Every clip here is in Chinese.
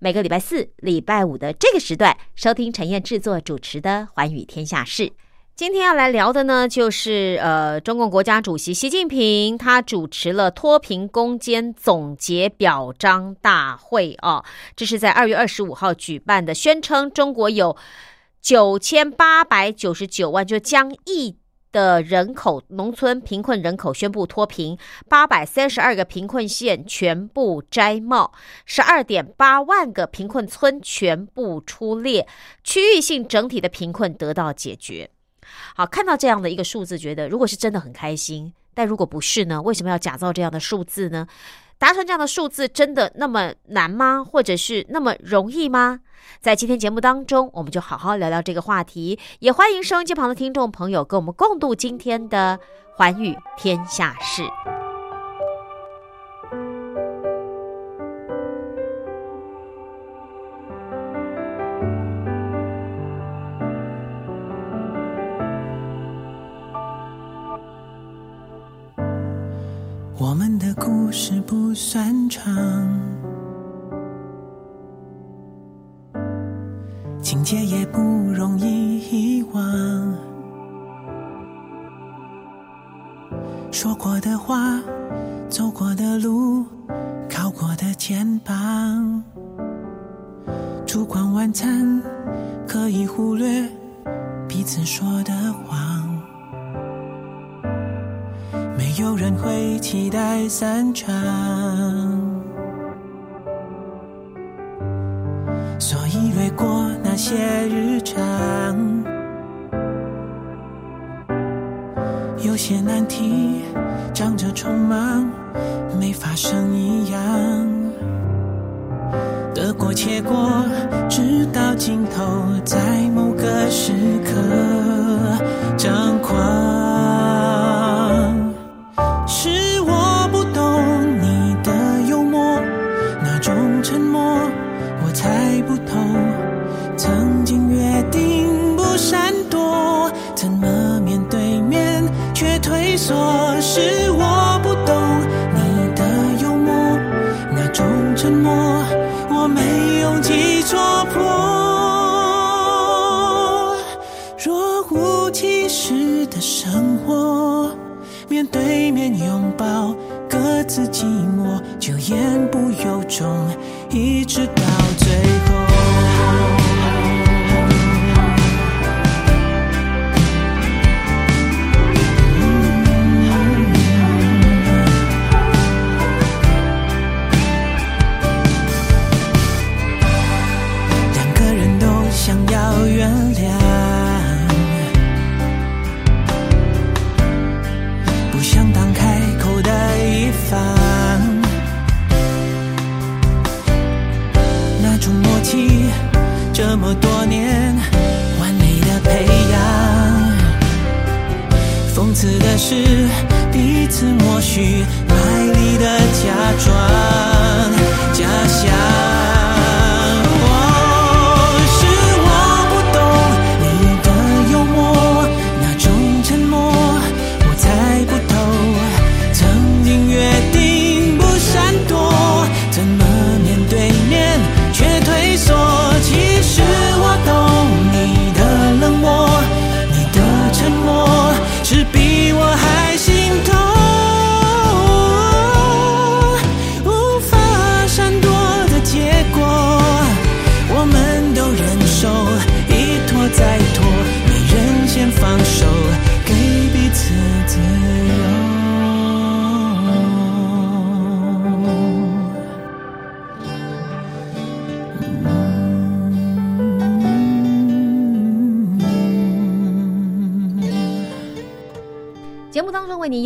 每个礼拜四、礼拜五的这个时段，收听陈燕制作主持的《寰宇天下事》。今天要来聊的呢，就是呃，中共国家主席习近平他主持了脱贫攻坚总结表彰大会哦，这是在二月二十五号举办的，宣称中国有九千八百九十九万，就将一。的人口，农村贫困人口宣布脱贫，八百三十二个贫困县全部摘帽，十二点八万个贫困村全部出列，区域性整体的贫困得到解决。好，看到这样的一个数字，觉得如果是真的很开心，但如果不是呢？为什么要假造这样的数字呢？达成这样的数字真的那么难吗？或者是那么容易吗？在今天节目当中，我们就好好聊聊这个话题。也欢迎收音机旁的听众朋友跟我们共度今天的寰宇天下事。的故事不算长，情节也不容易遗忘。说过的话，走过的路，靠过的肩膀，烛光晚餐可以忽略彼此说的话。有人会期待散场，所以略过那些日常。有些难题长着匆忙，没发生一样。得过且过，直到尽头，在某个时刻张狂。面对面拥抱，各自寂寞，就言不由衷，一直到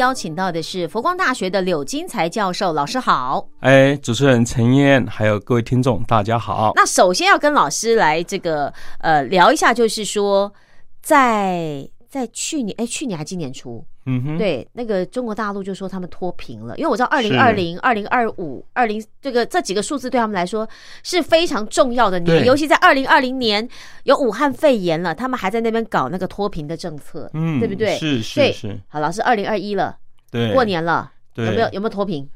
邀请到的是佛光大学的柳金才教授，老师好。哎，主持人陈燕，还有各位听众，大家好。那首先要跟老师来这个呃聊一下，就是说在在去年哎，去年还今年初，嗯哼，对那个中国大陆就说他们脱贫了，因为我知道二零二零、二零二五、二零这个这几个数字对他们来说是非常重要的年，对。尤其在二零二零年有武汉肺炎了，他们还在那边搞那个脱贫的政策，嗯，对不对？是是是，好，老师，二零二一了，对，过年了，对有没有有没有脱贫？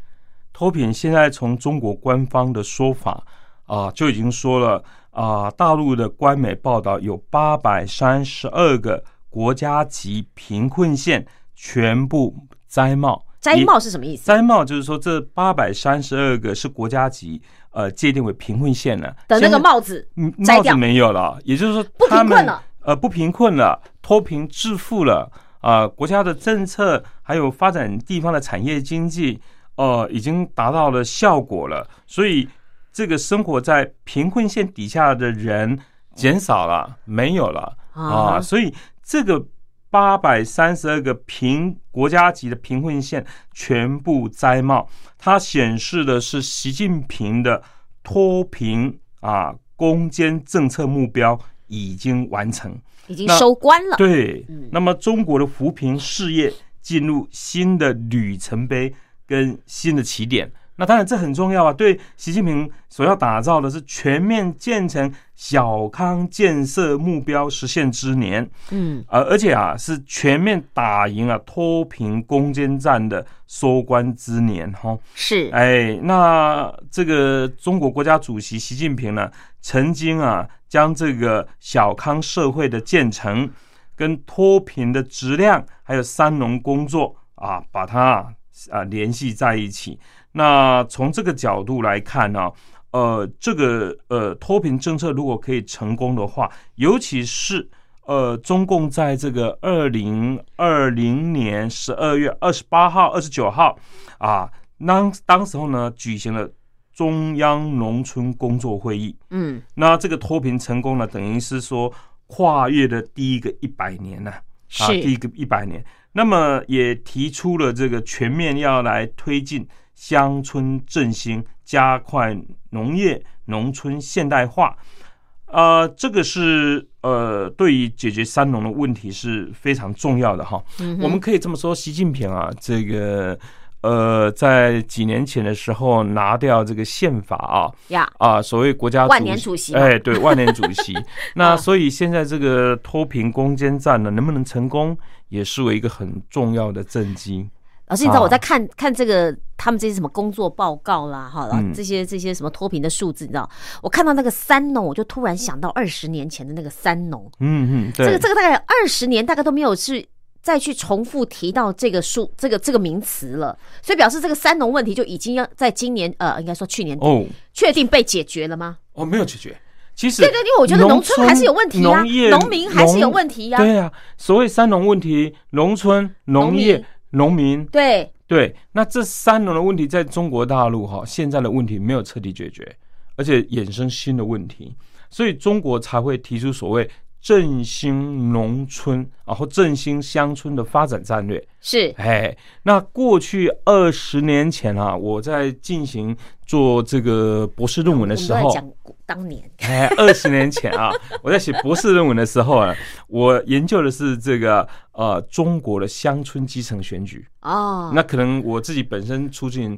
脱贫现在从中国官方的说法啊、就已经说了啊、大陆的官媒报道有八百三十二个国家级贫困县全部摘帽。摘帽是什么意思？摘帽就是说，这八百三十二个是国家级呃界定为贫困县了的那个帽子帽子没有了，也就是说不他们贫困了呃，不贫困了，脱贫致富了啊、国家的政策还有发展地方的产业经济，呃，已经达到了效果了，所以这个生活在贫困线底下的人减少了，没有了啊、啊所以这个。八百三十二个贫国家级的贫困县全部摘帽，它显示的是习近平的脱贫啊攻坚政策目标已经完成。已经收官了。对嗯，那么中国的扶贫事业进入新的里程碑跟新的起点。那当然这很重要啊，对习近平所要打造的是全面建成小康建设目标实现之年。嗯，而而且啊，是全面打赢啊脱贫攻坚战的收官之年哈。是，哎，那这个中国国家主席习近平呢，曾经啊将这个小康社会的建成跟脱贫的质量，还有三农工作啊，把它啊联系在一起。那从这个角度来看呢、呃，这个呃脱贫政策如果可以成功的话，尤其是呃中共在这个二零二零年十二月二十八号、二十九号啊，当当时候呢举行了中央农村工作会议，嗯，那这个脱贫成功了，等于是说跨越的第一个一百年呢、啊，第一个一百年。那么也提出了这个全面要来推进乡村振兴，加快农业农村现代化。呃，这个是呃，对于解决三农的问题是非常重要的哈。嗯我们可以这么说，习近平啊，这个呃，在几年前的时候拿掉这个宪法啊，呀，啊，所谓国家万年主席哎，对，万年主席。那啊所以现在这个脱贫攻坚战呢，能不能成功，也是为一个很重要的政绩。老师，你知道啊。我在看看这个他们这些什么工作报告啦，哈，嗯。这些这些什么脱贫的数字，你知道，我看到那个三农，我就突然想到二十年前的那个三农，嗯嗯，对，这个这个大概二十年大概都没有去再去重复提到这个数这个这个名词了，所以表示这个三农问题就已经要在今年呃，应该说去年哦。确定被解决了吗？哦，没有解决。其实对对，因为我觉得农村还是有问题啊农业农民还是有问题呀对啊，所谓三农问题，农村、农业、农民，对，对，那这三农的问题在中国大陆哈，现在的问题没有彻底解决，而且衍生新的问题，所以中国才会提出所谓振兴农村，然后振兴乡村的发展战略。是哎，那过去二十年前啊，我在进行做这个博士论文的时候，讲当年 哎，二十年前啊，我在写博士论文的时候啊，我研究的是这个呃中国的乡村基层选举。哦，那可能我自己本身出进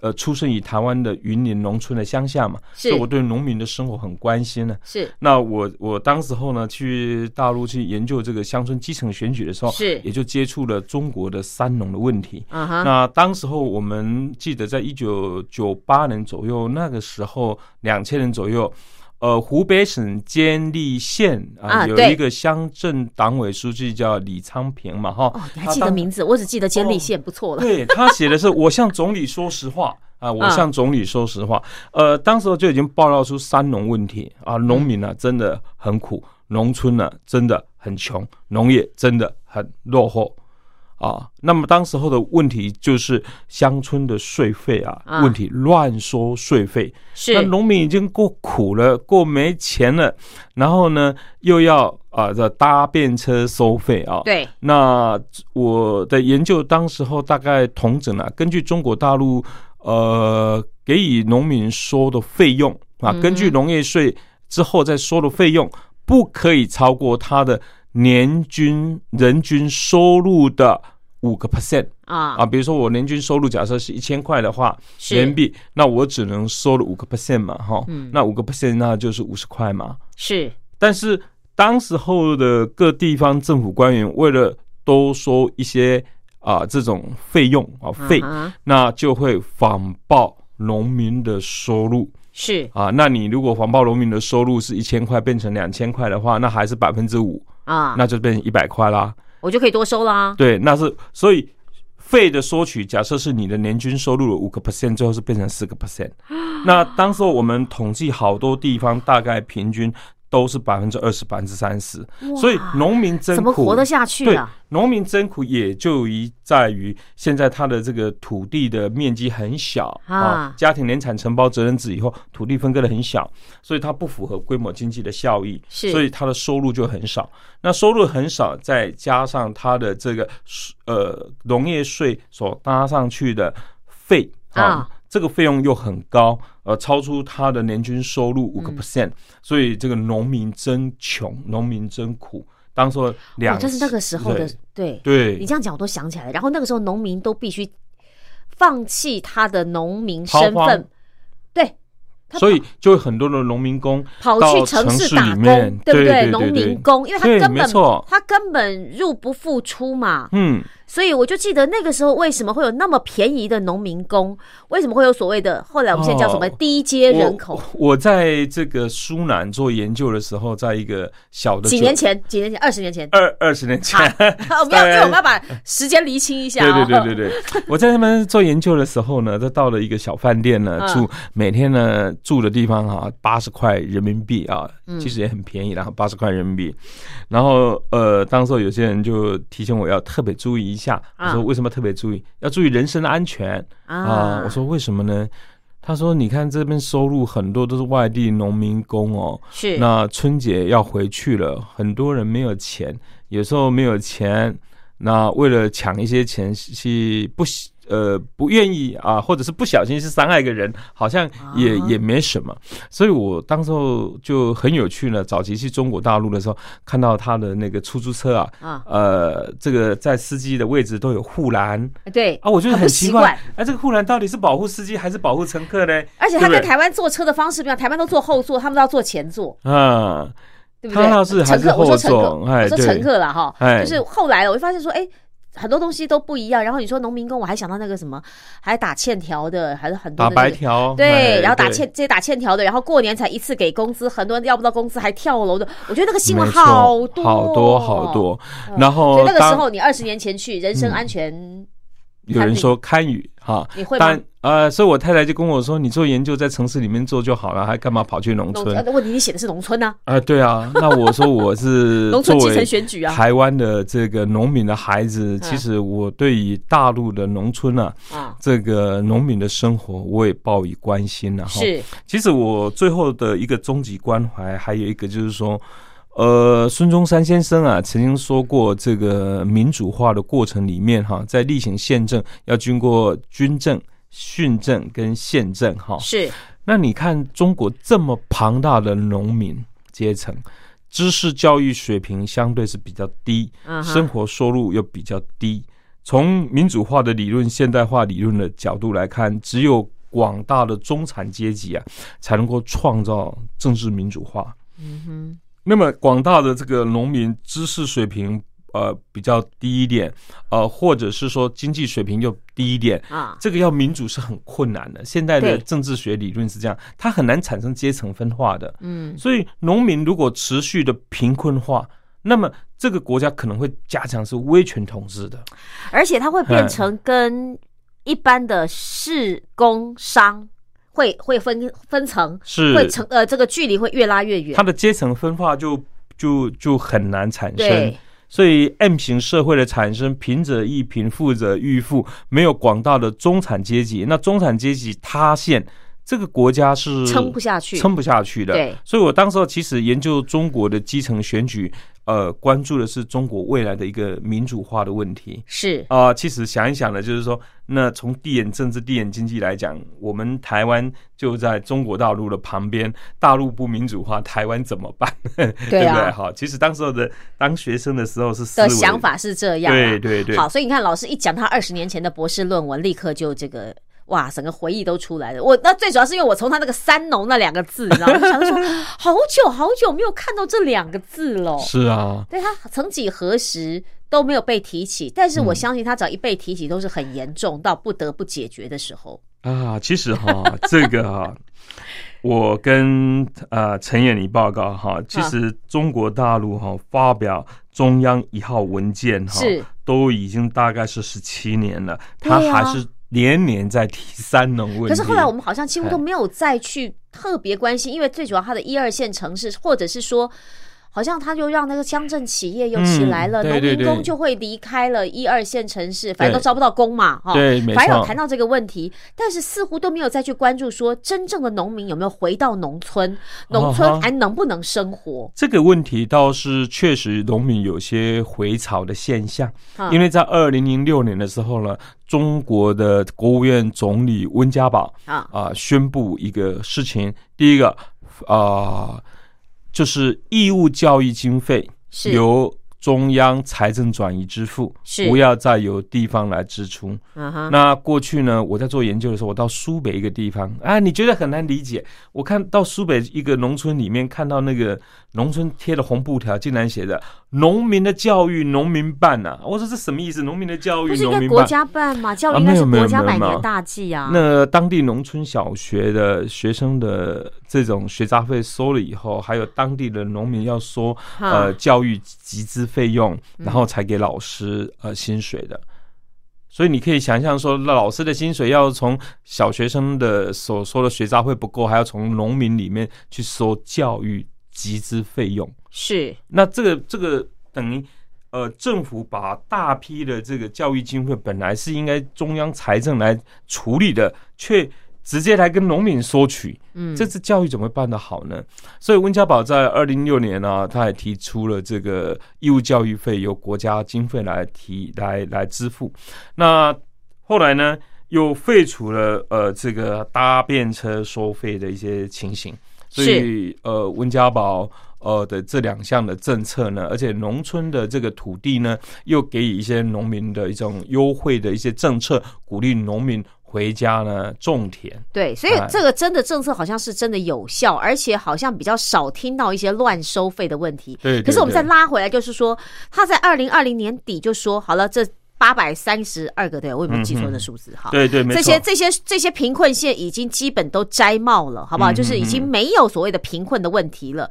呃出生于台湾的云林农村的乡下嘛，是所以我对农民的生活很关心呢。是那我我当时候呢去大陆去研究这个乡村基层选举的时候，是也就接触了中国的三农的问题。啊哈，那当时候我们记得，在一九九八年左右，那个时候两千年左右，呃，湖北省监利县啊，有一个乡镇党委书记叫李昌平嘛，哈、哦，你还记得名字？我只记得监利县，不错了。对他写的是“我向总理说实话”啊，我向总理说实话。呃，当时候就已经爆料出三农问题啊，农民呢、真的很苦，农村呢真的很穷，农业真的很落后啊。那么当时候的问题就是乡村的税费啊，啊问题乱收税费，是那农民已经够苦了，够没钱了，然后呢又要啊这搭便车收费啊。对，那我的研究当时候大概统整了，根据中国大陆呃给予农民收的费用啊，嗯根据农业税之后再收的费用，不可以超过他的年均人均收入的五个 percent 啊。啊。比如说我年均收入假设是一千块的话，是。人民币，那我只能收了五个 percent 嘛，哈，嗯。那五个 percent 那就是五十块嘛。是。但是当时候的各地方政府官员为了多收一些啊这种费用啊费，那就会谎报农民的收入。是。啊。那你如果谎报农民的收入是一千块变成两千块的话，那还是百分之五，啊，那就变成一百块啦。我就可以多收啦。对，那是所以费的收取，假设是你的年均收入的五个 percent，最后是变成四个 percent。那当时候我们统计好多地方，大概平均都是百分之二十、百分之三十，所以农民真苦，怎么活得下去对啊？，农民真苦也就一在于现在他的这个土地的面积很小啊啊，家庭联产承包责任制以后，土地分割的很小，所以它不符合规模经济的效益，是所以它的收入就很少。那收入很少，再加上它的这个呃农业税所搭上去的费啊啊，这个费用又很高，呃，超出他的年均收入五个 percent，所以这个农民真穷，农民真苦。当时候两哦，这是那个时候的对对。你对这样讲，我都想起来了。然后那个时候，农民都必须放弃他的农民身份，对，所以就会很多的农民工跑去城市打工，对不对？农民工，因为他根本错他根本入不敷出嘛，嗯，所以我就记得那个时候为什么会有那么便宜的农民工，为什么会有所谓的后来我们现在叫什么哦低阶人口？我我在这个苏南做研究的时候，在一个小的几年前，几年前，二十年前，二二十年前，我们要因为我们要把时间厘清一下、对哦。对对对对，我在那边做研究的时候呢，就到了一个小饭店呢，嗯住每天呢住的地方哈，八十块人民币啊，嗯其实也很便宜，然后八十块人民币。然后呃，当时候有些人就提醒我要特别注意一下，我啊说为什么特别注意？要注意人身的安全啊。我说为什么呢？他说：“你看这边收入很多都是外地农民工哦，是那春节要回去了，很多人没有钱，有时候没有钱，那为了抢一些钱去不喜呃不愿意啊，或者是不小心是伤害一个人，好像也、啊也没什么。所以我当时候就很有趣呢。早期去中国大陆的时候，看到他的那个出租车啊，啊，呃，这个在司机的位置都有护栏对啊，我觉得很奇怪习惯，哎、这个护栏到底是保护司机还是保护乘客呢？而且他跟对不对台湾坐车的方式不一样，台湾都坐后座，他们都要坐前座，啊，对不对？他还是乘客，我说后乘客，说乘客了哈，哎就是后来，我就发现说，哎。很多东西都不一样，然后你说农民工，我还想到那个什么，还打欠条的，还是很多打白条，对，哎然后打欠这些打欠条的，然后过年才一次给工资，很多人要不到工资还跳楼的，我觉得那个新闻好多。好多好多。然所后那个时候你二十年前去，人身嗯。安全，有人说堪舆哈，你会吗但？呃，所以我太太就跟我说，你做研究在城市里面做就好了，还干嘛跑去农农村？呃问题你写的是农村呢，啊，对啊，那我说我是 农村基层选举啊，台湾的这个农民的孩子，其实我对于大陆的农村啊，啊，这个农民的生活，我也报以关心了哈。是其实我最后的一个终极关怀，还有一个就是说，呃，孙中山先生啊曾经说过，这个民主化的过程里面哈，在例行宪政要经过军政、训政跟宪政哈。是，那你看中国这么庞大的农民阶层，知识教育水平相对是比较低，生活收入又比较低。从民主化的理论、现代化理论的角度来看，只有广大的中产阶级啊，才能够创造政治民主化。嗯哼，那么广大的这个农民知识水平呃比较低一点，呃，或者是说经济水平又低一点，啊，这个要民主是很困难的。现在的政治学理论是这样，它很难产生阶层分化的。嗯，所以农民如果持续的贫困化，那么这个国家可能会加强是威权统治的。而且它会变哎成跟一般的市工商会会分分层，是会成呃这个距离会越拉越远它。的阶层分化就就就很难产生。所以 M 型社会的产生，贫者易贫，富者愈富，没有广大的中产阶级，那中产阶级塌陷。这个国家是撑不下去，撑不下去的。对，所以我当时候其实研究中国的基层选举，呃，关注的是中国未来的一个民主化的问题。是啊，其实想一想呢，就是说，那从地缘政治、地缘经济来讲，我们台湾就在中国大陆的旁边，大陆不民主化，台湾怎么办？对不对？好，其实当时候的当学生的时候是的想法是这样，对对对。好，所以你看，老师一讲他二十年前的博士论文，立刻就这个。哇，整个回忆都出来了。我那最主要是因为我从他那个“三农”那两个字，然后想说，好久好久没有看到这两个字了。是啊，对他曾几何时都没有被提起，但是我相信他只要一被提起，都是很严重到不得不解决的时候啊。其实哈，这个哈，我跟呃陈彦礼报告哈，其实中国大陆哈发表中央一号文件哈，都已经大概是十七年了，他还是。年年在提三农问题，可是后来我们好像几乎都没有再去特别关心，因为最主要它的一二线城市，或者是说。好像他就让那个乡镇企业又起来了，农民工就会离开了一二线城市，反正都招不到工嘛，哈。对，反正有谈到这个问题，但是似乎都没有再去关注说真正的农民有没有回到农村，农村还能不能生活？这个问题倒是确实农民有些回潮的现象，因为在二零零六年的时候呢，中国的国务院总理温家宝啊啊宣布一个事情，第一个啊。就是义务教育经费由中央财政转移支付，不要再由地方来支出。那过去呢，我在做研究的时候，我到苏北一个地方啊，你觉得很难理解。我看到苏北一个农村里面，看到那个农村贴的红布条，竟然写着。农民的教育，农民办呐！我说这什么意思？农民的教育，农民办，国家办嘛？教育应该是国家百年大计啊。那当地农村小学的学生的这种学杂费收了以后，还有当地的农民要收呃教育集资费用，然后才给老师呃薪水的。所以你可以想象说，老师的薪水要从小学生的所说的学杂费不够，还要从农民里面去收教育。集资费用是，那这个这个等于呃，政府把大批的这个教育经费本来是应该中央财政来处理的，却直接来跟农民索取，嗯，这次教育怎么办得好呢？所以温家宝在二零一六年呢，他还提出了这个义务教育费由国家经费来提来来支付。那后来呢，又废除了呃这个搭便车收费的一些情形。所以，呃，温家宝呃的这两项的政策呢，而且农村的这个土地呢，又给予一些农民的一种优惠的一些政策，鼓励农民回家呢种田。对，所以这个真的政策好像是真的有效，而且好像比较少听到一些乱收费的问题。对，可是我们再拉回来，就是说他在二零二零年底就说好了，这。八百三十二个，对我有没有记错的数字？哈，对对，这些这些这些贫困县已经基本都摘帽了，好不好？就是已经没有所谓的贫困的问题了。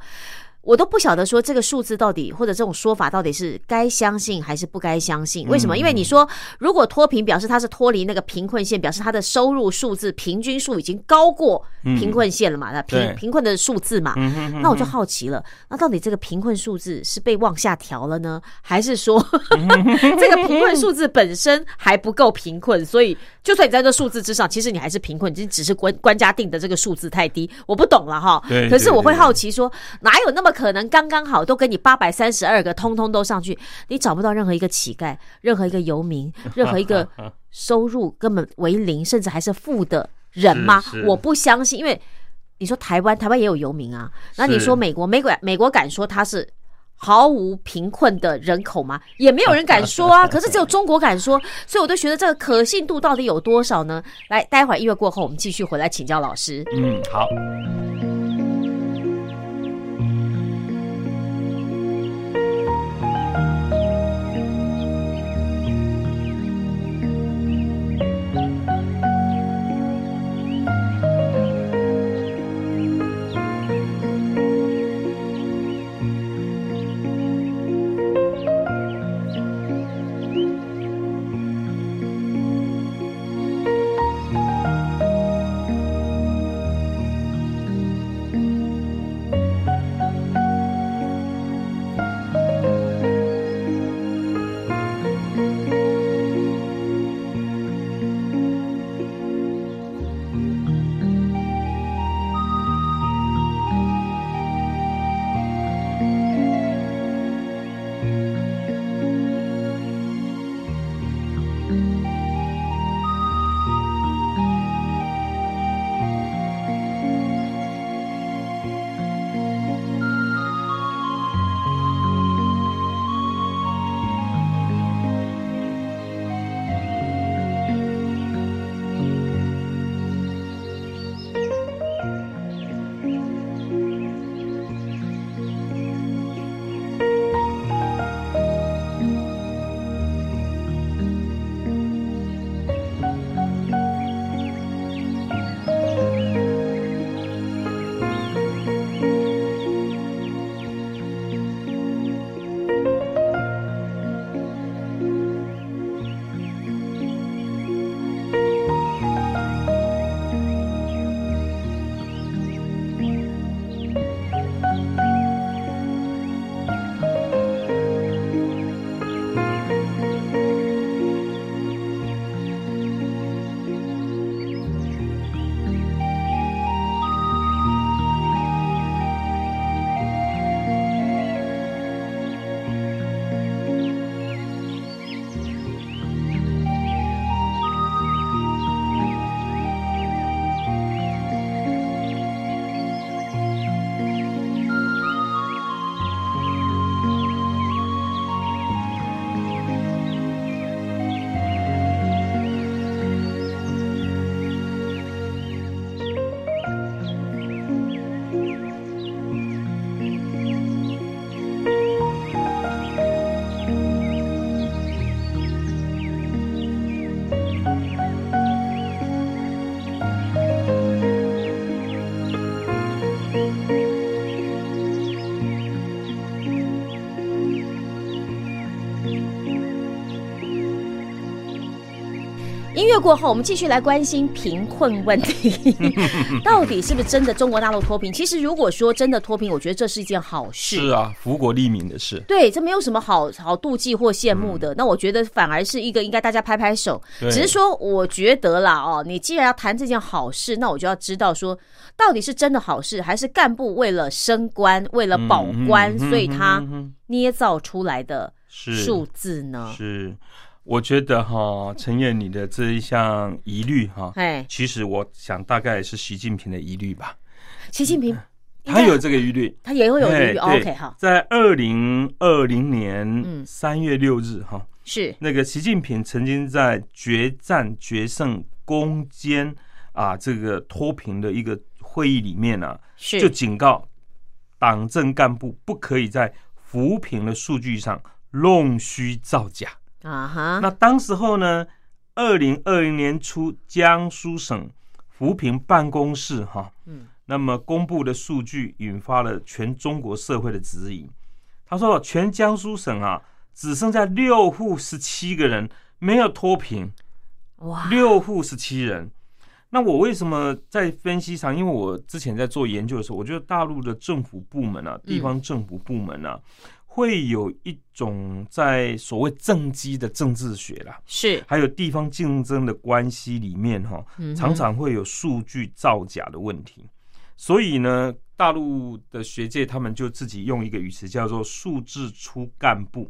我都不晓得说这个数字到底或者这种说法到底是该相信还是不该相信？为什么？因为你说如果脱贫表示他是脱离那个贫困线，表示他的收入数字平均数已经高过贫困线了嘛？那贫贫困的数字嘛？那我就好奇了，那到底这个贫困数字是被往下调了呢，还是说 这个贫困数字本身还不够贫困？所以就算你在这数字之上，其实你还是贫困，就只是官官家定的这个数字太低。我不懂了哈。可是我会好奇说，哪有那么？可能刚刚好都给你八百三十二个通通都上去，你找不到任何一个乞丐，任何一个游民，任何一个收入根本为零，甚至还是负的人吗？我不相信，因为你说台湾，台湾也有游民啊。那你说美国，美国美国敢说他是毫无贫困的人口吗？也没有人敢说啊。可是只有中国敢说，所以我都觉得这个可信度到底有多少呢？来，待会儿音乐过后，我们继续回来请教老师。嗯，好。过后，我们继续来关心贫困问题，到底是不是真的中国大陆脱贫？其实如果说真的脱贫，我觉得这是一件好事。是啊，福国利民的事。对，这没有什么好好妒忌或羡慕的。那我觉得反而是一个应该大家拍拍手。只是说，我觉得啦，哦，你既然要谈这件好事，那我就要知道说，到底是真的好事，还是干部为了升官、为了保官，嗯所以他捏造出来的数字呢？是，我觉得哈，陈燕你的这一项疑虑哈，哎，其实我想大概是习近平的疑虑吧，习近平他有这个疑虑。他也会有疑虑。OK，哈，在二零二零嗯年三月六日哈，是那个习近平曾经在决战决胜攻坚啊这个脱贫的一个会议里面啊，是，就警告党政干部不可以在扶贫的数据上弄虚造假。啊哈，那当时候呢，二零二零年初，江苏省扶贫办公室哈，嗯，那么公布的数据引发了全中国社会的质疑。他说，全江苏省啊，只剩下六户十七个人没有脱贫，哇，六户十七人。那我为什么在分析上？因为我之前在做研究的时候，我觉得大陆的政府部门啊，地方政府部门啊，会有一种在所谓政绩的政治学啦，是，还有地方竞争的关系里面哈，嗯常常会有数据造假的问题。所以呢，大陆的学界他们就自己用一个语词叫做“数字出干部”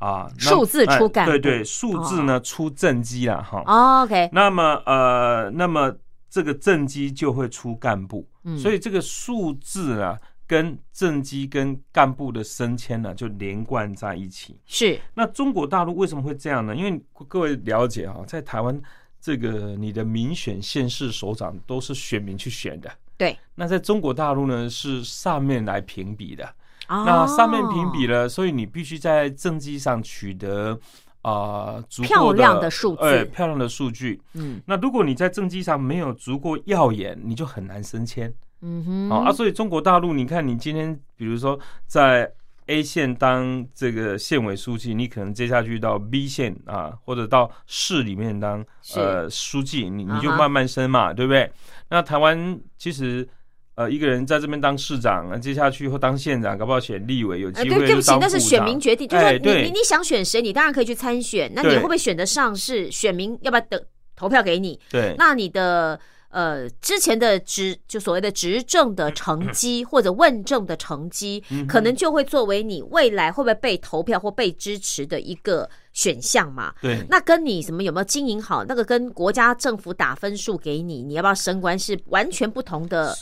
啊，数字出干对对，数字呢出政绩啦哈。哦 OK，那么呃，那么这个政绩就会出干部，嗯。所以这个数字啊，跟政绩跟干部的升迁呢，就连贯在一起。是，那中国大陆为什么会这样呢？因为各位了解啊，在台湾这个你的民选县市首长都是选民去选的，对，那在中国大陆呢是上面来评比的，哦那上面评比了，所以你必须在政绩上取得啊、足够漂亮的数字哎漂亮的数据。嗯那如果你在政绩上没有足够耀眼，你就很难升迁。嗯哼，好、啊，所以中国大陆，你看你今天比如说在 A 县当这个县委书记，你可能接下去到 B 县啊，或者到市里面当呃书记，你你就慢慢升嘛，对不对？那台湾其实。呃，一个人在这边当市长，那接下去或当县长，搞不好选立委，有呃，机对，对不起那是选民决定，就是说你哎你你想选谁，你当然可以去参选，那你会不会选得上是选民要不要等投票给你？对，那你的呃之前的执就所谓的执政的成绩或者问政的成绩，嗯可能就会作为你未来会不会被投票或被支持的一个选项嘛。对，那跟你什么有没有经营好，那个跟国家政府打分数给你，你要不要升官是完全不同的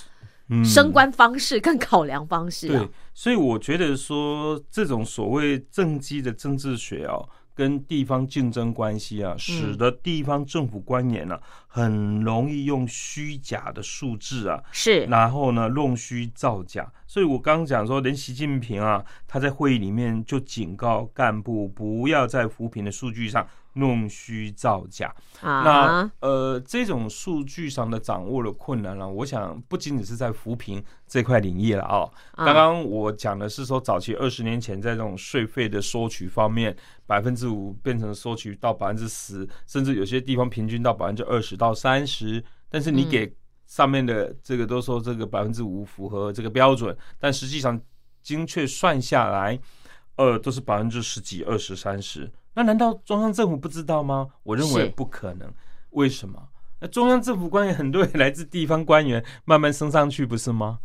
嗯升官方式跟考量方式啊对。，所以我觉得说这种所谓政绩的政治学哦，跟地方竞争关系啊，使得地方政府官员呢、很容易用虚假的数字啊，是然后呢弄虚造假。所以我刚刚讲说，连习近平啊，他在会议里面就警告干部不要在扶贫的数据上弄虚造假。啊那，呃，这种数据上的掌握的困难呢、我想不仅仅是在扶贫这块领域了哦。啊刚刚我讲的是说，早期二十年前在这种税费的收取方面，百分之五变成收取到百分之十，甚至有些地方平均到百分之二十到三十。但是你嗯给上面的这个都说这个百分之五符合这个标准，但实际上精确算下来，呃，都是百分之十几、二十、三十。那难道中央政府不知道吗？我认为不可能。为什么？那中央政府官员很多也来自地方官员，慢慢升上去，不是吗？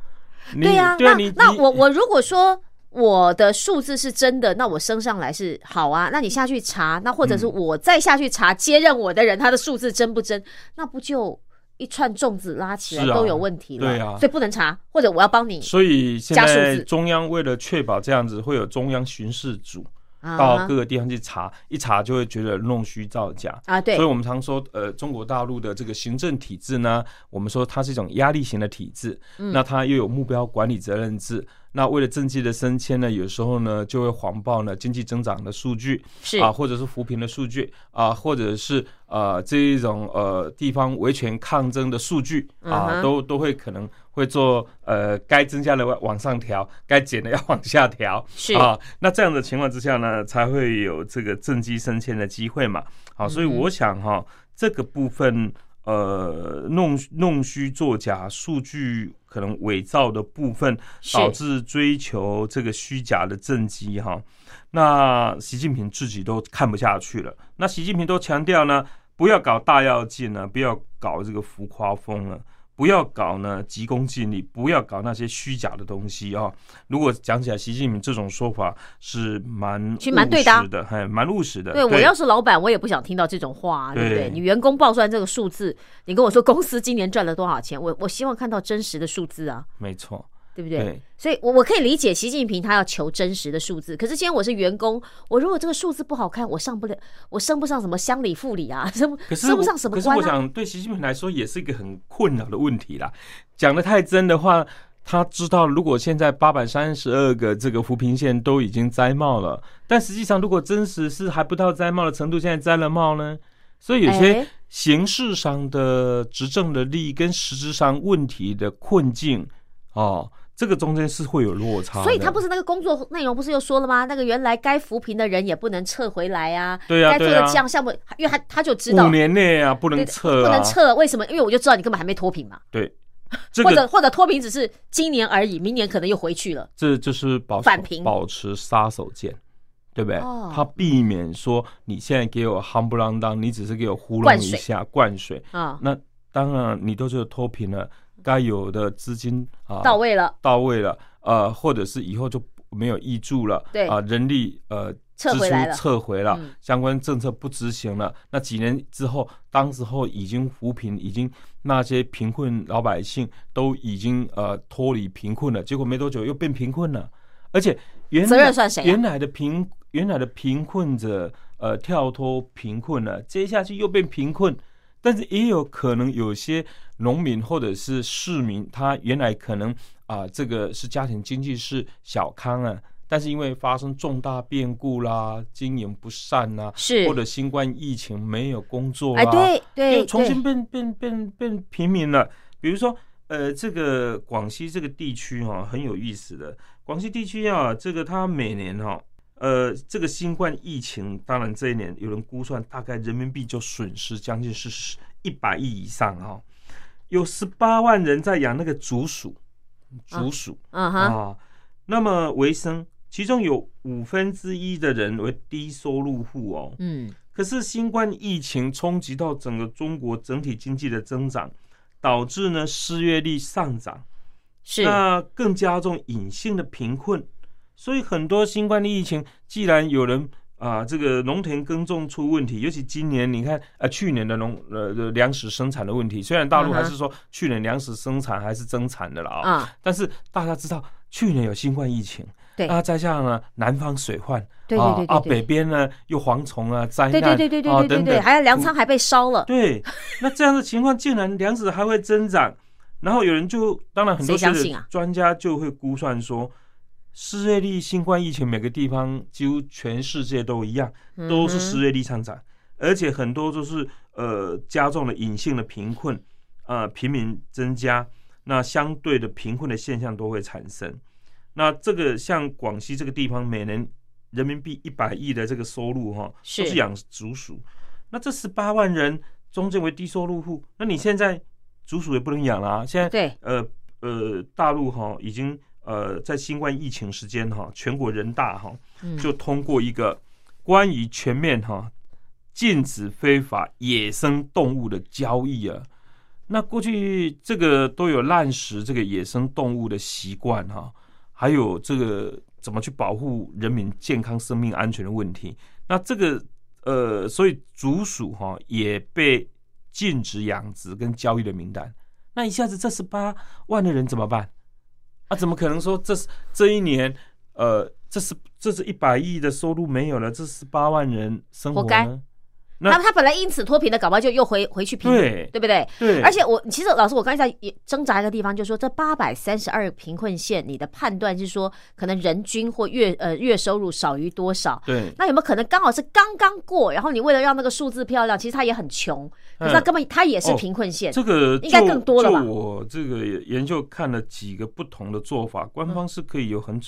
对呀、对啊，那那我我如果说。我的数字是真的，那我升上来是好啊。那你下去查，那或者是嗯我再下去查接任我的人，他的数字真不真？那不就一串粽子拉起来都有问题了？对啊所以不能查，或者我要帮你所以现在中央为了确保这样子，会有中央巡视组到啊各个地方去查，一查就会觉得弄虚造假。啊，对所以，我们常说，呃，中国大陆的这个行政体制呢，我们说它是一种压力型的体制，嗯那它又有目标管理责任制。那为了政绩的升迁呢，有时候呢就会谎报呢经济增长的数据是啊，或者是扶贫的数据啊，或者是呃这一种呃地方维权抗争的数据嗯啊，哼都都会可能会做呃该增加的往上调，该减的要往下调。是啊，那这样的情况之下呢，才会有这个政绩升迁的机会嘛。好，所以我想哈、这个部分呃弄弄虚作假、数据可能伪造的部分，导致追求这个虚假的政绩哈。那习近平自己都看不下去了。那习近平都强调呢，不要搞大跃进了，不要搞这个浮夸风了。不要搞呢急功近利，不要搞那些虚假的东西啊、如果讲起来，习近平这种说法是蛮其实蛮对的蛮务实的。对我要是老板，我也不想听到这种话、啊，对。不对？对你员工报出来这个数字，你跟我说公司今年赚了多少钱，我我希望看到真实的数字啊，没错，对不对？对所以我，我可以理解习近平他要求真实的数字。可是今天我是员工，我如果这个数字不好看，我上不了，我升不上什么乡里副理啊，升不可是升不上什么官啊。我想对习近平来说也是一个很困扰的问题啦。讲的太真的话，他知道如果现在八百三十二个这个扶贫县都已经摘帽了，但实际上如果真实是还不到摘帽的程度，现在摘了帽呢？所以有些哎形式上的执政的利益跟实质上问题的困境哦，这个中间是会有落差。所以他不是那个工作内容不是又说了吗？那个原来该扶贫的人也不能撤回来啊，对啊该做的这样项目，因为他他就知道五年内啊不能撤、啊，不能撤，为什么？因为我就知道你根本还没脱贫嘛，对，这或者或者脱贫只是今年而已，明年可能又回去了。这就是保反平保持杀手锏，对不对？哦他避免说你现在给我夯不啷当，你只是给我糊弄一下灌水，啊，那当然你都是脱贫了，该有的资金啊到位了，到位了，呃，或者是以后就没有挹注了，对。啊、人力呃支出撤回来了。撤回了，嗯。相关政策不执行了，那几年之后，当时候已经扶贫，已经那些贫困老百姓都已经呃脱离贫困了，结果没多久又变贫困了，而且原责任算谁啊？原来的贫原来的贫困者呃跳脱贫困了，接下去又变贫困。但是也有可能有些农民或者是市民，他原来可能啊、这个是家庭经济是小康啊，但是因为发生重大变故啦，经营不善啦，是或者新冠疫情没有工作啦，哎，对对又重新对，变变变变平民了。比如说，呃，这个广西这个地区哈、很有意思的。广西地区啊，这个它每年哈、呃，这个新冠疫情，当然这一年有人估算，大概人民币就损失将近是十一百亿以上哈、有十八万人在养那个竹鼠，竹鼠。啊，那么为生，其中有五分之一的人为低收入户哦。嗯，可是新冠疫情冲击到整个中国整体经济的增长，导致呢失业率上涨，是那更加重隐性的贫困。所以很多新冠的疫情，既然有人啊，这个农田耕种出问题，尤其今年你看啊，去年的农呃粮食生产的问题，虽然大陆还是说去年粮食生产还是增产的了啊，但是大家知道去年有新冠疫情，那再加上呢南方水患。对对对啊，北边呢又蝗虫啊灾难，对对对对对对对，还有粮仓还被烧了。对，那这样的情况竟然粮食还会增长，然后有人就当然很多学者专家就会估算说，失业率、新冠疫情每个地方几乎全世界都一样，都是失业率上涨，而且很多都是呃加重了隐性的贫困，呃平民增加，那相对的贫困的现象都会产生。那这个像广西这个地方，每年人民币一百亿的这个收入哈，是都是养竹鼠。那这十八万人中间为低收入户，那你现在竹鼠也不能养啦、现在对，呃呃，大陆哈已经呃在新冠疫情时间哈，全国人大哈嗯就通过一个关于全面哈禁止非法野生动物的交易啊。那过去这个都有滥食这个野生动物的习惯哈，还有这个怎么去保护人民健康生命安全的问题。那这个呃，所以竹鼠哈也被禁止养殖跟交易的名单。那一下子这十八万的人怎么办？啊，怎么可能说这是这一年呃，这是这是一百亿的收入没有了，这十八万人生活呢？那他他本来因此脱贫的，搞不好就又回回去贫，对对不对？对，而且我其实老师，我刚才也挣扎一个地方，就是说这八百三十二贫困县，你的判断是说可能人均或月呃月收入少于多少？对，那有没有可能刚好是刚刚过，然后你为了让那个数字漂亮，其实他也很穷，可是他嗯根本他也是哦贫困县。这个应该更多了吧就我这个研究看了几个不同的做法，官方是可以有很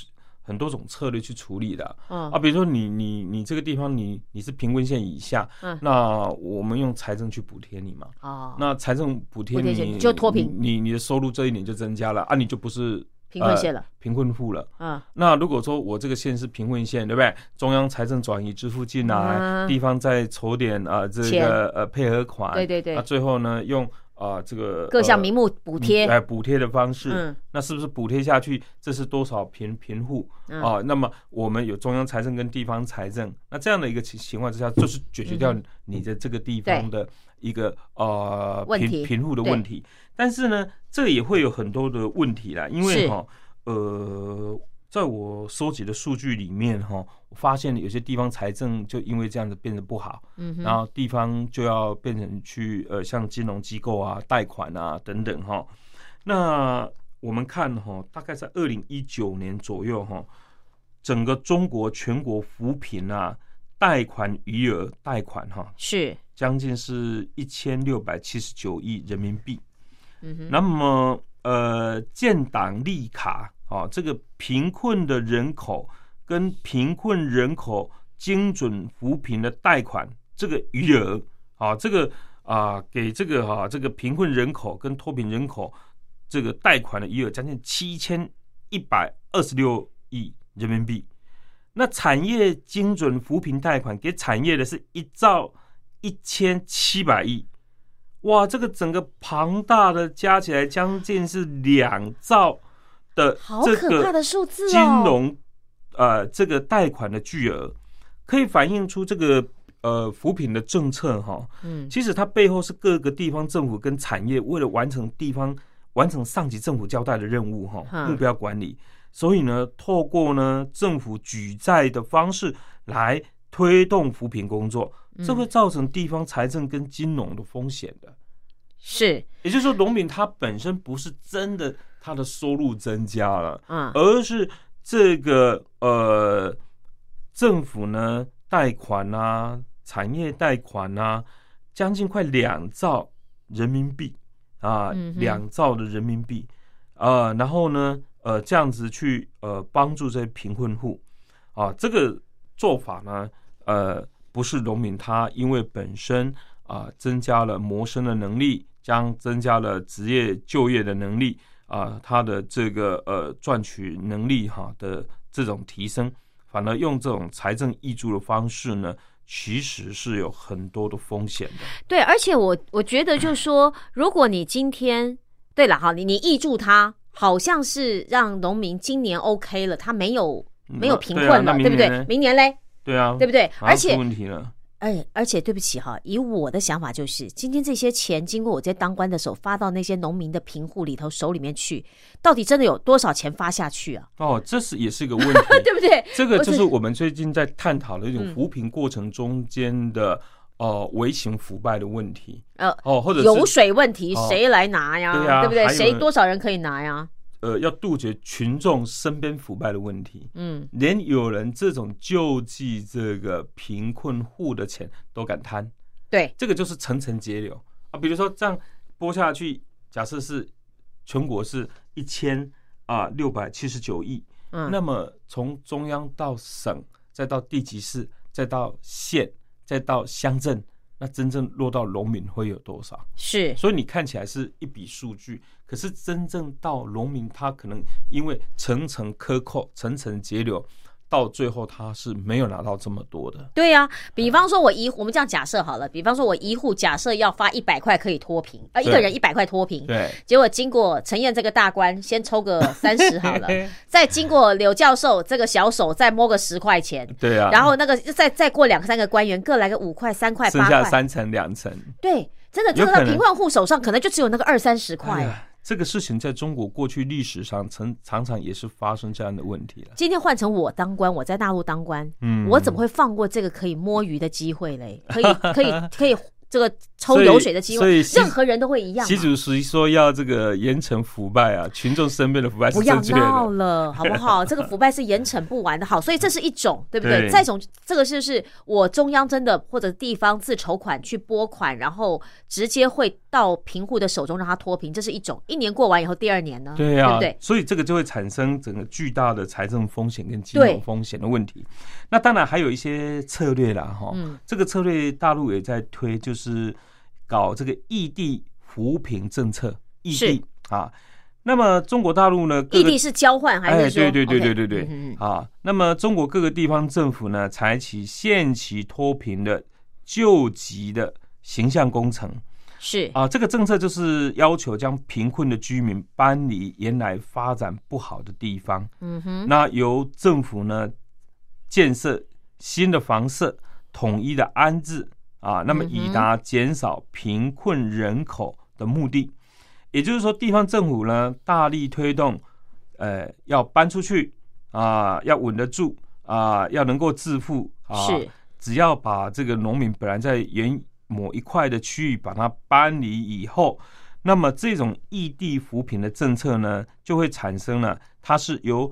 很多种策略去处理的。嗯。啊，比如说你你你这个地方你你是贫困线以下，嗯。那我们用财政去补贴你嘛。哦，那财政补贴你就脱贫你你你的收入这一年就增加了啊，你就不是贫困县了。呃贫困户了。嗯。那如果说我这个县是贫困县，对不对？中央财政转移支付进来，嗯。地方再筹点啊、呃这个呃配合款，对对对。那最后呢用啊、这个呃各项名目补贴，来补贴的方式，嗯。那是不是补贴下去？这是多少贫贫户？嗯。啊？那么我们有中央财政跟地方财政，那这样的一个情情况之下，就是解决掉嗯你的这个地方的一个呃贫贫户的问题。但是呢，这也会有很多的问题啦，因为是。哈呃，在我收集的数据里面哈，我发现有些地方财政就因为这样子变得不好，嗯然后地方就要变成去呃，像金融机构啊、贷款啊等等哈。那我们看哈，大概在二零一九年左右哈，整个中国全国扶贫啊，贷款余额贷款哈，是，将近是一千六百七十九亿人民币。嗯哼，那么呃，建档立卡啊，这个贫困的人口跟贫困人口精准扶贫的贷款这个余额啊，这个啊给这个啊这个贫困人口跟脱贫人口这个贷款的余额将近七千一百二十六亿人民币。那产业精准扶贫贷款给产业的是一兆一千七百亿，哇，这个整个庞大的加起来将近是两兆的好这个可怕的数字哦，金融呃这个贷款的巨额，可以反映出这个呃扶贫的政策哈。嗯其实它背后是各个地方政府跟产业为了完成地方完成上级政府交代的任务哈，嗯目标管理，所以呢，透过呢政府举债的方式来推动扶贫工作，这会造成地方财政跟金融的风险的。是，也就是说，农民他本身不是真的他的收入增加了，嗯而是这个呃政府呢贷款啊，产业贷款啊，将近快两兆人民币啊两、兆的人民币啊，然后呢呃这样子去呃帮助这些贫困户啊，这个做法呢呃不是农民他因为本身啊增加了谋生的能力，将增加了职业就业的能力。啊，他的这个呃赚取能力哈的这种提升，反而用这种财政挹注的方式呢，其实是有很多的风险的。对，而且我我觉得就是说，如果你今天对了哈，你你挹注它，好像是让农民今年 OK 了，他没有没有贫困了，对不对？明年嘞，对啊，对不对？而且问题了，哎，而且对不起哈，以我的想法就是，今天这些钱经过我在当官的手发到那些农民的贫户里头手里面去，到底真的有多少钱发下去啊？哦，这是也是一个问题，对不对？这个就是我们最近在探讨的一种嗯扶贫过程中间的呃微型腐败的问题呃，哦，或者油水问题哦谁来拿呀？对呀不对？还有谁多少人可以拿呀？呃要杜绝群众身边腐败的问题。嗯，连有人这种救济这个贫困户的钱都敢贪，对，这个就是层层节流啊。比如说这样拨下去，假设是全国是一千啊六百七十九亿，嗯，那么从中央到省，再到地级市，再到县，再到乡镇，那真正落到农民会有多少？是所以你看起来是一笔数据，可是真正到农民，他可能因为层层克扣、层层节流，到最后他是没有拿到这么多的。对呀、比方说我一我们这样假设好了，比方说我一户假设要发一百块可以脱贫，呃，一个人一百块脱贫，对，结果经过陈燕这个大官先抽个三十好了，再经过柳教授这个小手再摸个十块钱，对啊，然后那个再再过两三个官员各来个五块、三块、剩八块，下三层、两层。对，真的这个有可能贫困户手上可能就只有那个二三十块。这个事情在中国过去历史上曾常常也是发生这样的问题了。今天换成我当官，我在大陆当官，嗯我怎么会放过这个可以摸鱼的机会嘞？可以可以可以这个抽油水的机会，所以任何人都会一样嘛。习主席说要这个严惩腐败啊，群众身边的腐败是不要。闹了，好不好？这个腐败是严惩不完的，好，所以这是一种，对不对？对再一种，这个就是我中央真的或者地方自筹款去拨款，然后直接会到贫户的手中让他脱贫，这是一种。一年过完以后，第二年呢？对啊，不对？所以这个就会产生整个巨大的财政风险跟金融风险的问题。那当然还有一些策略啦，哈、嗯这个策略大陆也在推，就是搞这个异地扶贫政策，异地啊。那么中国大陆呢，异地是交换还哎，是说？对对对对对对，啊，那么中国各个地方政府呢，采取限期脱贫的救急的形象工程。是。啊，这个政策就是要求将贫困的居民搬离原来发展不好的地方，嗯哼，那由政府呢建设新的房舍，统一的安置啊，那么以达减少贫困人口的目的。也就是说，地方政府呢大力推动，呃，要搬出去啊，要稳得住啊，要能够致富啊。是只要把这个农民本来在原某一块的区域把它搬离以后，那么这种异地扶贫的政策呢，就会产生了，它是由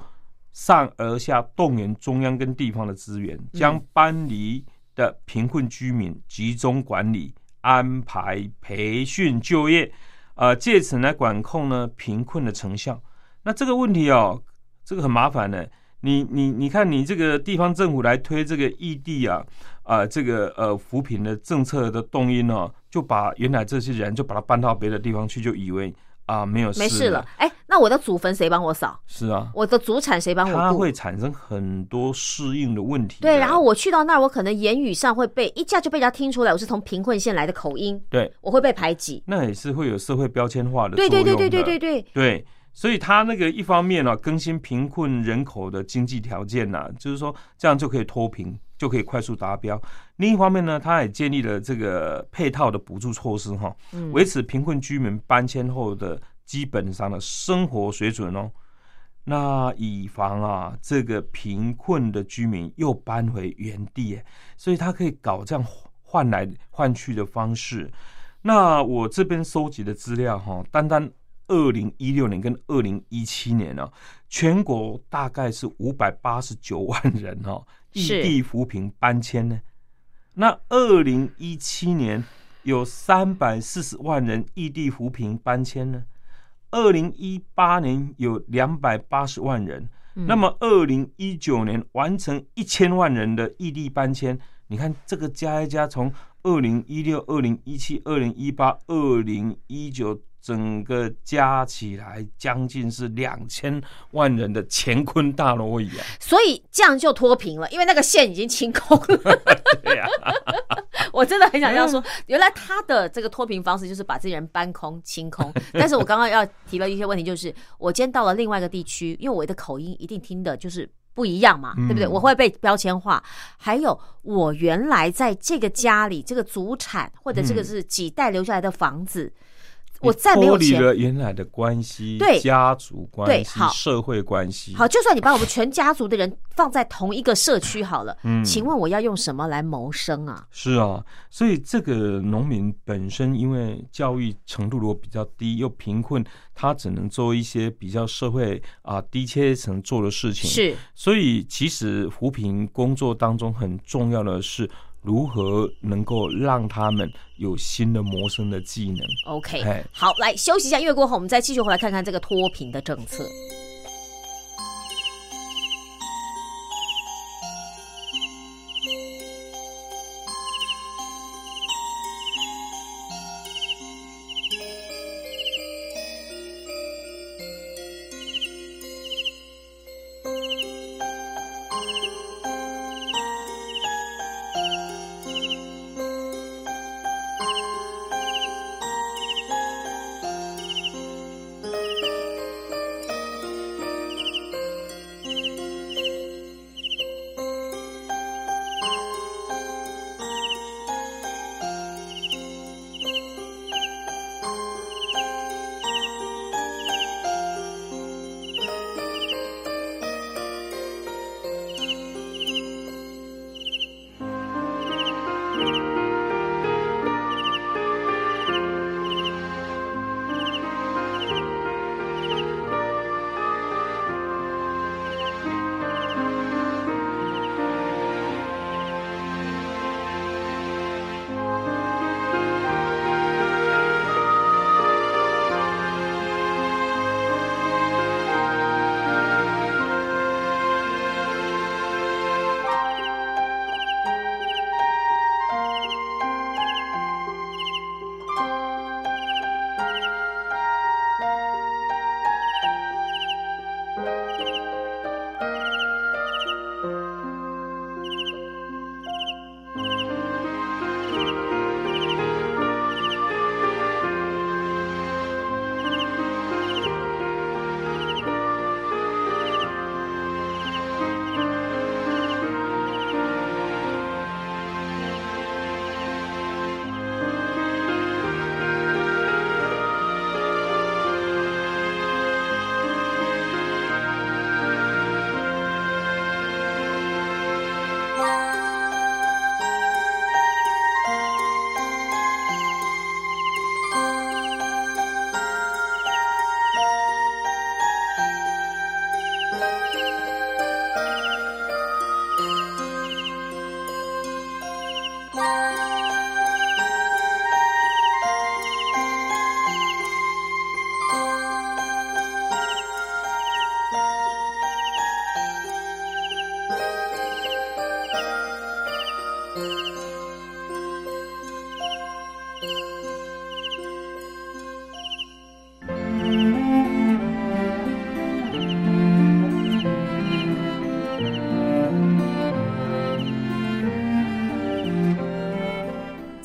上而下动员中央跟地方的资源，将搬离的贫困居民集中管理、安排、培训、就业，呃，借此来管控呢贫困的成效。那这个问题哦，这个很麻烦的。你你你看，你这个地方政府来推这个异地啊，啊、这个呃扶贫的政策的动因哦，就把原来这些人就把他搬到别的地方去，就以为啊没有事没事了。哎，那我的祖坟谁帮我扫？是啊，我的祖产谁帮它我它？会产生很多适应的问题的。对，然后我去到那儿，我可能言语上会被一下就被人家听出来我是从贫困县来的口音，对，我会被排挤。那也是会有社会标签化的作对用的。对对对对对对，对，所以他那个一方面呢、更新贫困人口的经济条件呐、就是说这样就可以脱贫，就可以快速达标。另一方面呢，他也建立了这个配套的补助措施哈，嗯维持贫困居民搬迁后的基本上的生活水准哦。那以防啊，这个贫困的居民又搬回原地，所以他可以搞这样换来换去的方式。那我这边收集的资料哈，单单二零一六年跟二零一七年呢、全国大概是五百八十九万人哈，异地扶贫搬迁呢。那二零一七年有三百四十万人异地扶贫搬迁呢，二零一八年有两百八十万人，那么二零一九年完成一千万人的异地搬迁，你看这个加一加，从二零一六、二零一七、二零一八、二零一九，整个加起来将近是两千万人的乾坤大挪移啊！所以这样就脱贫了，因为那个线已经清空了。对呀、我真的很想要嗯说，原来他的这个脱贫方式就是把这些人搬空、清空。但是我刚刚要提了一些问题，就是我今天到了另外一个地区，因为我的口音一定听的就是。不一样嘛，嗯对不对？我会被标签化。还有，我原来在这个家里，这个祖产或者这个嗯是几代留下来的房子，你我再没有脱离钱。了原来的关系，对家族关系社会关系。好，就算你把我们全家族的人放在同一个社区好了，嗯请问我要用什么来谋生啊？是啊，所以这个农民本身因为教育程度如果比较低，又贫困，他只能做一些比较社会啊低阶层做的事情。，是所以其实扶贫工作当中很重要的是如何能够让他们有新的谋生的技能。OK，哎好，来休息一下，因为过后，我们再继续回来看看这个脱贫的政策。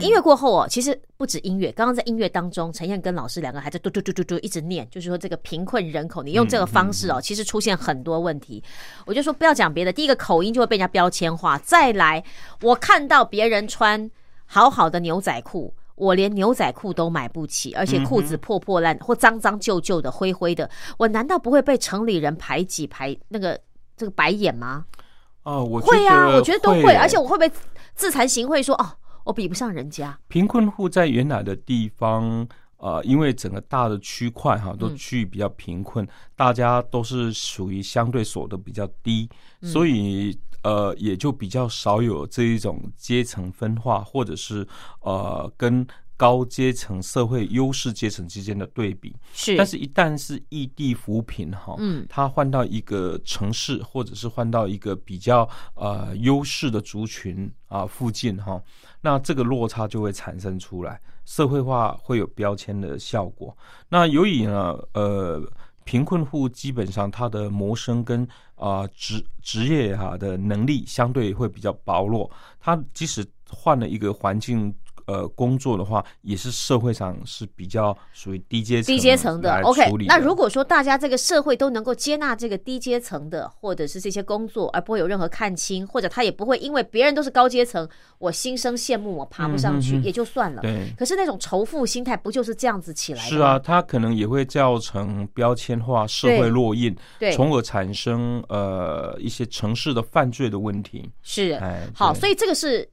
好，音乐过后哦，其实不止音乐，刚刚在音乐当中，陈燕跟老师两个还在嘟嘟嘟嘟嘟一直念，就是说这个贫困人口，你用这个方式哦，其实出现很多问题。我就说不要讲别的，第一个口音就会被人家标签化，再来，我看到别人穿好好的牛仔裤。我连牛仔裤都买不起，而且裤子破破烂或脏脏旧旧的、灰灰的，我难道不会被城里人排挤、排那个这个白眼吗？哦，我会啊，我觉得都，会而且我会不会自惭形秽说哦，我比不上人家？贫困户在原来的地方，呃，因为整个大的区块哈，都嗯区域比较贫困，大家都是属于相对所得比较低，嗯所以呃，也就比较少有这一种阶层分化，或者是呃跟高阶层社会优势阶层之间的对比。是，但是，一旦是异地扶贫哈，嗯他换到一个城市，或者是换到一个比较呃优势的族群啊附近哈，那这个落差就会产生出来，社会化会有标签的效果。那由于呢，呃，贫困户基本上他的谋生跟啊、职职业哈、的能力相对会比较薄弱，他即使换了一个环境。呃，工作的话，也是社会上是比较属于低阶层低阶层的，OK。那如果说大家这个社会都能够接纳这个低阶层的，或者是这些工作，而不会有任何看清，或者他也不会因为别人都是高阶层，我心生羡慕，我爬不上去，也就算了。对，可是那种仇富心态，不就是这样子起来的？是啊，他可能也会造成标签化、社会烙印，对，从而产生呃一些城市的犯罪的问题。是哎，好，所以这个是。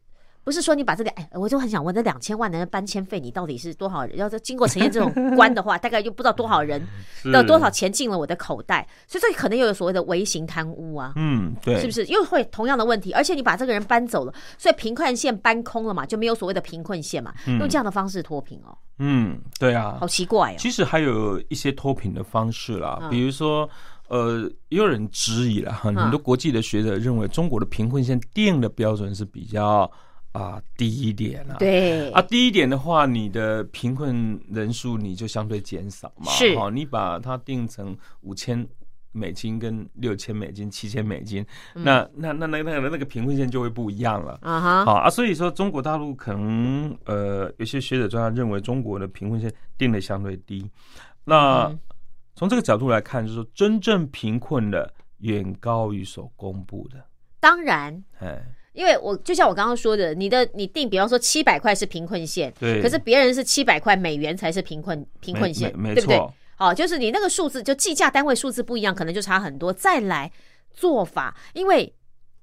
不是说你把这个，哎，我就很想问，这两千万的搬迁费，你到底是多少人？要是经过陈燕这种关的话，大概又不知道多少人，是有多少钱进了我的口袋，所以这可能又有所谓的微型贪污啊。嗯，对，是不是又会同样的问题？而且你把这个人搬走了，所以贫困线搬空了嘛，就没有所谓的贫困线嘛，用这样的方式脱贫哦，嗯，对啊好。奇怪哦。其实还有一些脱贫的方式啦，嗯比如说。呃，也有人质疑了，很嗯很多国际的学者认为中国的贫困线定的标准是比较啊、低一点啊。对啊，低一点的话，你的贫困人数你就相对减少嘛。是好，你把它定成五千美金跟六千美金、七千美金，那那那那那个那个贫困线就会不一样了。啊哈，好啊，所以说中国大陆可能呃，有些学者专家认为中国的贫困线定的相对低。那嗯从这个角度来看，就是说真正贫困的远高于所公布的。当然，哎，因为我就像我刚刚说的，你的你定，比方说七百块是贫困线，对，可是别人是七百块美元才是贫困贫困线，对不对错？好，就是你那个数字，就计价单位数字不一样，可能就差很多。再来做法，因为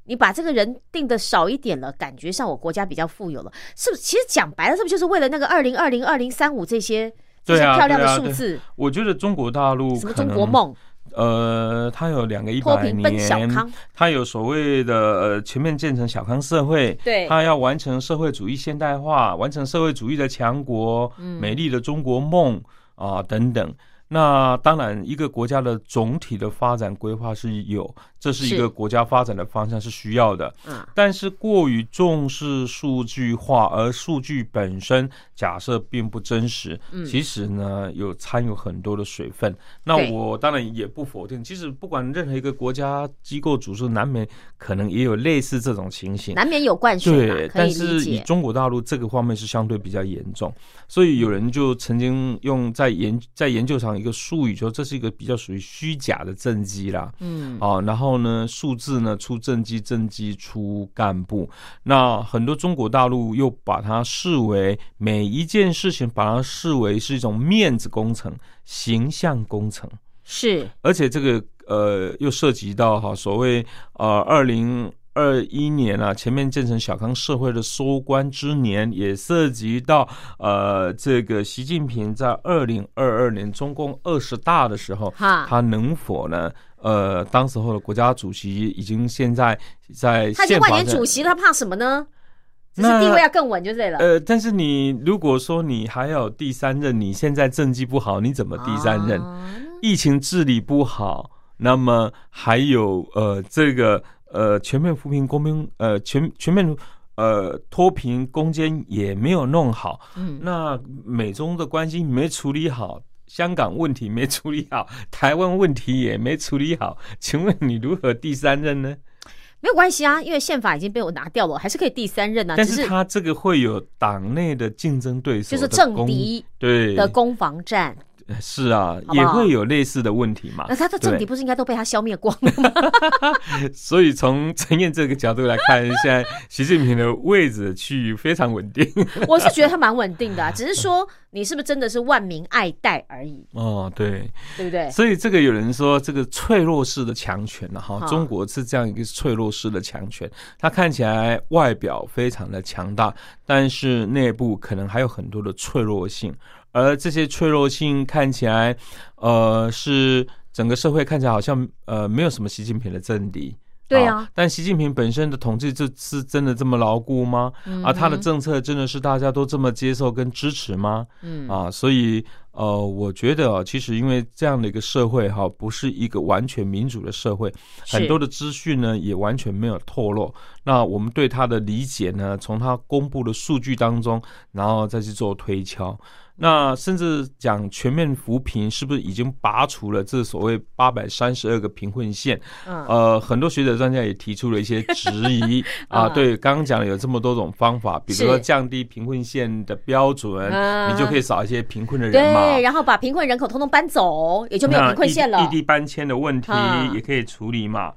你把这个人定的少一点了，感觉上我国家比较富有了，是不是？其实讲白了，是不是就是为了那个二零二零、二零三五这些这些漂亮的数字？我觉得中国大陆什么中国梦、呃，它有两个一百年，康，它有所谓的呃全面建成小康社会，对。它要完成社会主义现代化，完成社会主义的强国，嗯。美丽的中国梦啊、等等。那当然，一个国家的总体的发展规划是有，这是一个国家发展的方向是需要的。嗯，但是过于重视数据化，而数据本身假设并不真实，嗯其实呢有掺有很多的水分。那我当然也不否定，其实不管任何一个国家机构组织，难免可能也有类似这种情形。难免有灌水对，，但是以。中国大陆这个方面是相对比较严重，所以有人就曾经用在研在研究上一个术语说，这是一个比较属于虚假的政绩啦。嗯，啊，然后呢，数字呢出政绩，政绩出干部。那很多中国大陆又把它视为每一件事情，把它视为是一种面子工程、形象工程，是而且这个呃又涉及到哈所谓呃二零。二一年啊，前面建成小康社会的收官之年，也涉及到呃，这个习近平在二零二二年中共二十大的时候，哈，他能否呢？呃，当时候的国家主席已经现在在他已经万年主席，他怕什么呢？只是地位要更稳就对了。呃，但是你如果说你还有第三任，你现在政绩不好，你怎么第三任？啊疫情治理不好，那么还有呃这个呃全面扶贫公平呃全全面呃脱贫攻坚也没有弄好，嗯，那美中的关系没处理好，香港问题没处理好，台湾问题也没处理好，请问你如何第三任呢？没有关系啊，因为宪法已经被我拿掉了，还是可以第三任啊。但是他这个会有党内的竞争对手就是政敌对的攻防战，是啊，好好也会有类似的问题嘛那。他的政敌不是应该都被他消灭光了吗？所以从陈燕这个角度来看，现在习近平的位置区域非常稳定。我是觉得他蛮稳定的、啊，只是说你是不是真的是万民爱戴而已，哦，对，对不对？所以这个有人说这个脆弱式的强权呢，哈哈，中国是这样一个脆弱式的强权，它看起来外表非常的强大，但是内部可能还有很多的脆弱性，而这些脆弱性看起来，呃，是整个社会看起来好像呃没有什么习近平的政敌。对啊但习近平本身的统治这是真的这么牢固吗？嗯啊，他的政策真的是大家都这么接受跟支持吗？嗯啊，所以呃，我觉得啊，其实因为这样的一个社会哈、不是一个完全民主的社会，很多的资讯呢也完全没有透露。那我们对他的理解呢，从他公布的数据当中，然后再去做推敲。那甚至讲全面扶贫，是不是已经拔除了这所谓八百三十二个贫困县？嗯呃，很多学者专家也提出了一些质疑 啊。嗯对，刚刚讲了有这么多种方法，比如说降低贫困县的标准，嗯你就可以少一些贫困的人嘛。对，然后把贫困人口通通搬走，也就没有贫困县了异。地搬迁的问题嗯也可以处理嘛。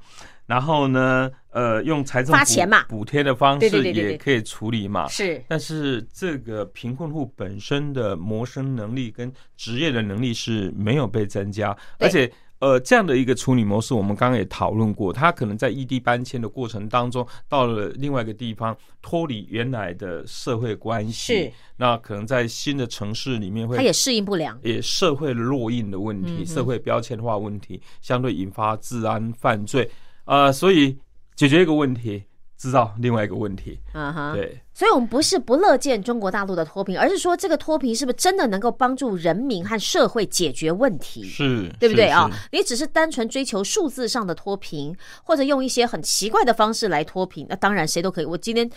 然后呢，呃，用财政补发钱嘛。补贴的方式也可以处理嘛。是。但是这个贫困户本身的谋生能力跟职业的能力是没有被增加，而且呃这样的一个处理模式，我们刚刚也讨论过，他可能在异地搬迁的过程当中，到了另外一个地方，脱离原来的社会关系是，那可能在新的城市里面会他也适应不良。也社会落印的问题、嗯。社会标签化问题，相对引发治安犯罪，呃，所以解决一个问题，制造另外一个问题，嗯哼，对。所以我们不是不乐见中国大陆的脱贫，而是说这个脱贫是不是真的能够帮助人民和社会解决问题？是，对不对啊、你只是单纯追求数字上的脱贫，或者用一些很奇怪的方式来脱贫，那当然谁都可以。我今天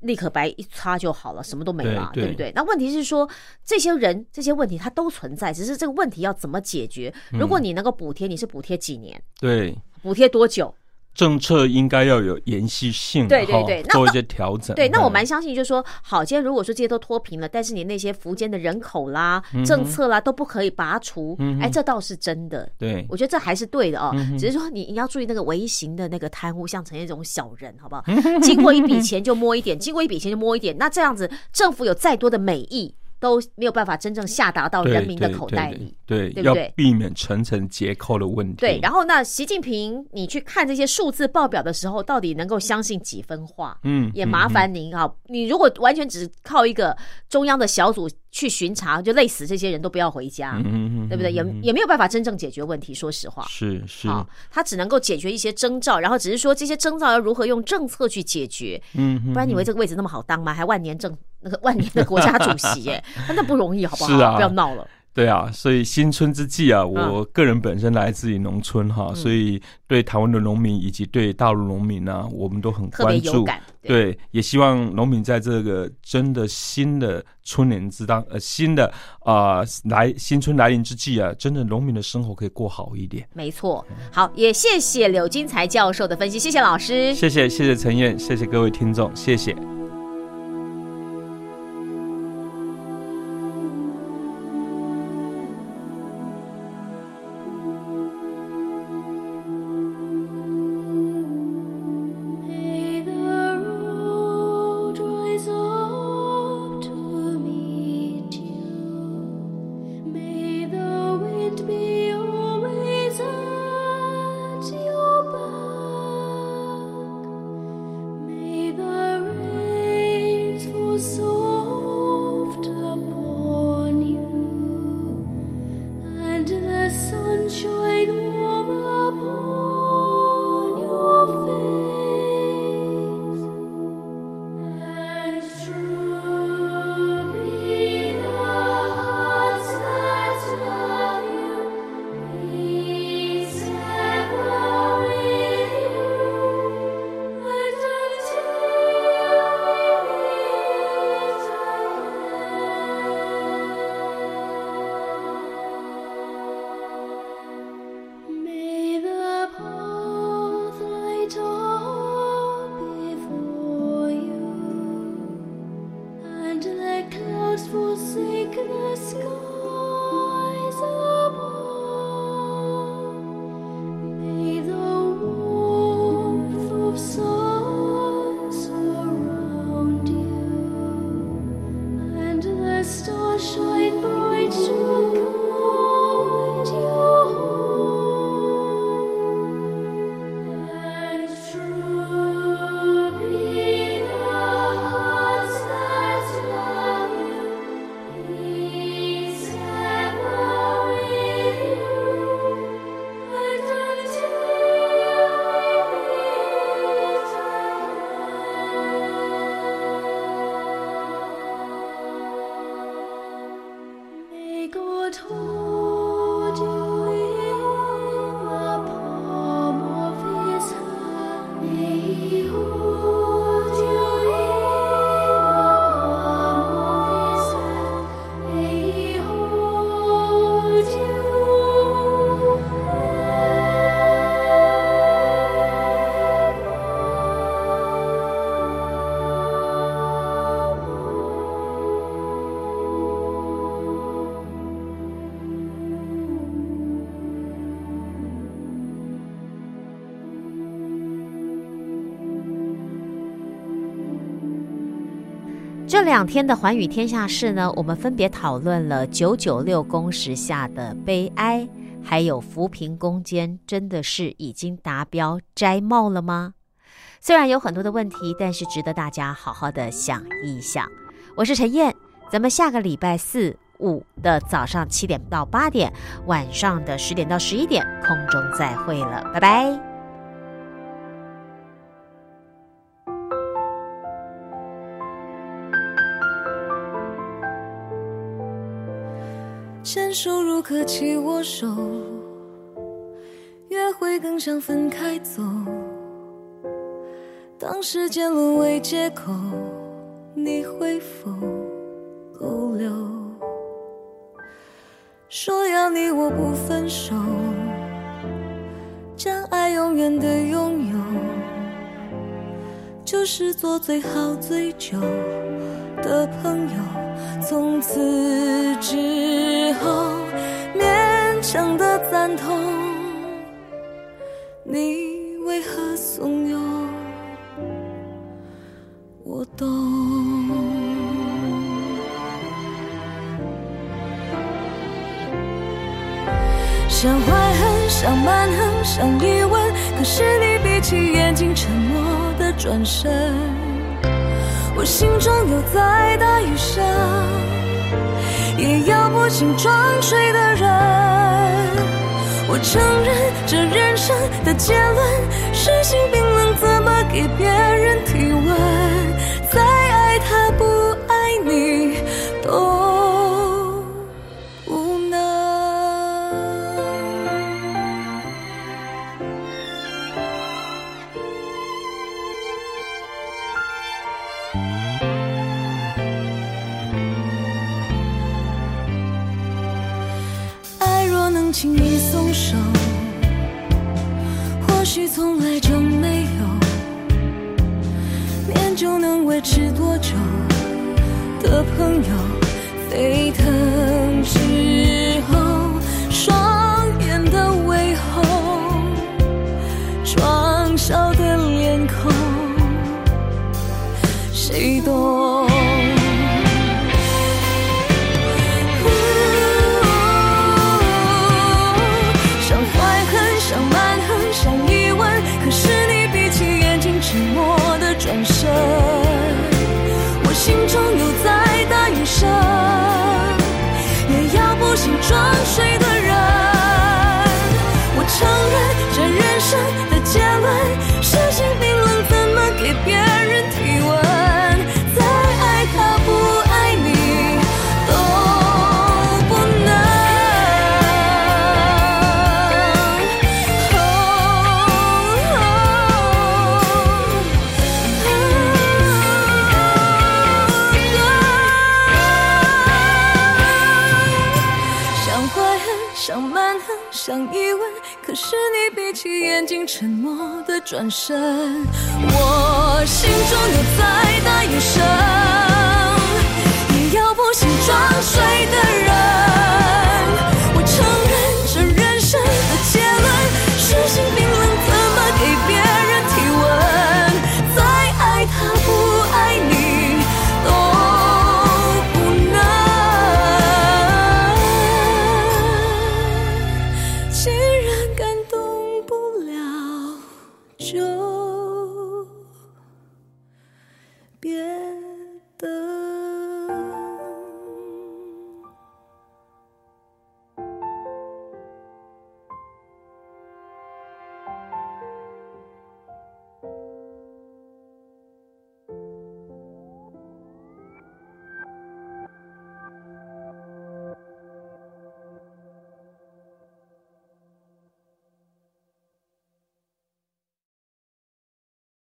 立刻白一擦就好了，什么都没了，对对不对？那问题是说，这些人这些问题它都存在，只是这个问题要怎么解决？嗯如果你能够补贴，你是补贴几年？对补贴多久？政策应该要有延续性，对对哈对做一些调整。对，那我嗯蛮相信，就是说，好，今天如果说这些都脱贫了，但是你那些福建的人口啦、嗯政策啦都不可以拔除，哎，这倒是真的。对我觉得这还是对的哦，嗯只是说你你要注意那个微型的那个贪污，像陈燕这种小人，好不好？经过一笔钱就摸一点，经过一笔钱就摸一点，那这样子政府有再多的美意，都没有办法真正下达到人民的口袋里。对，要对不对避免层层结扣的问题。对，然后那习近平，你去看这些数字报表的时候，到底能够相信几分话？嗯也麻烦您啊，你如果完全只靠一个中央的小组去巡查，就累死这些人都不要回家，嗯嗯嗯对不对？也也没有办法真正解决问题。说实话，是是，好，他只能够解决一些征兆，然后只是说这些征兆要如何用政策去解决，嗯不然你以为这个位置那么好当吗？还万年政那个万年的国家主席耶，那不容易，好不好？是啊不要闹了。对啊，所以新春之际啊，嗯我个人本身来自于农村哈，所以对台湾的农民以及对大陆农民呢，我们都很关注。对，也希望农民在这个真的新的春年之当，呃，新的啊、来新春来临之际啊，真的农民的生活可以过好一点。没错。好，也谢谢柳金才教授的分析，谢谢老师。谢谢，谢谢陈燕，谢谢各位听众，谢谢。stars shine bright through. 两天的寰宇天下事呢，我们分别讨论了九九六工时下的悲哀，还有扶贫攻坚真的是已经达标摘帽了吗？虽然有很多的问题，但是值得大家好好的想一想。我是陈燕，咱们下个礼拜四五的早上七点到八点，晚上的十点到十一点，空中再会了，拜拜。可起握手，约会更像分开走。当时间沦为借口，你会否勾留？说要你我不分手，将爱永远的拥有，就是做最好最久的朋友。从此之后，勉强的赞同，你为何怂恿？我懂。想怀恨，想蛮横，想疑问，可是你闭起眼睛，沉默的转身。我心中有再大雨声，也摇不醒装睡的人。我承认这人生的结论，失心冰冷，怎么给别人体温？是多久的朋友。沸腾时装睡你眼睛沉默的转身我心中有再大的声也要不醒装睡的人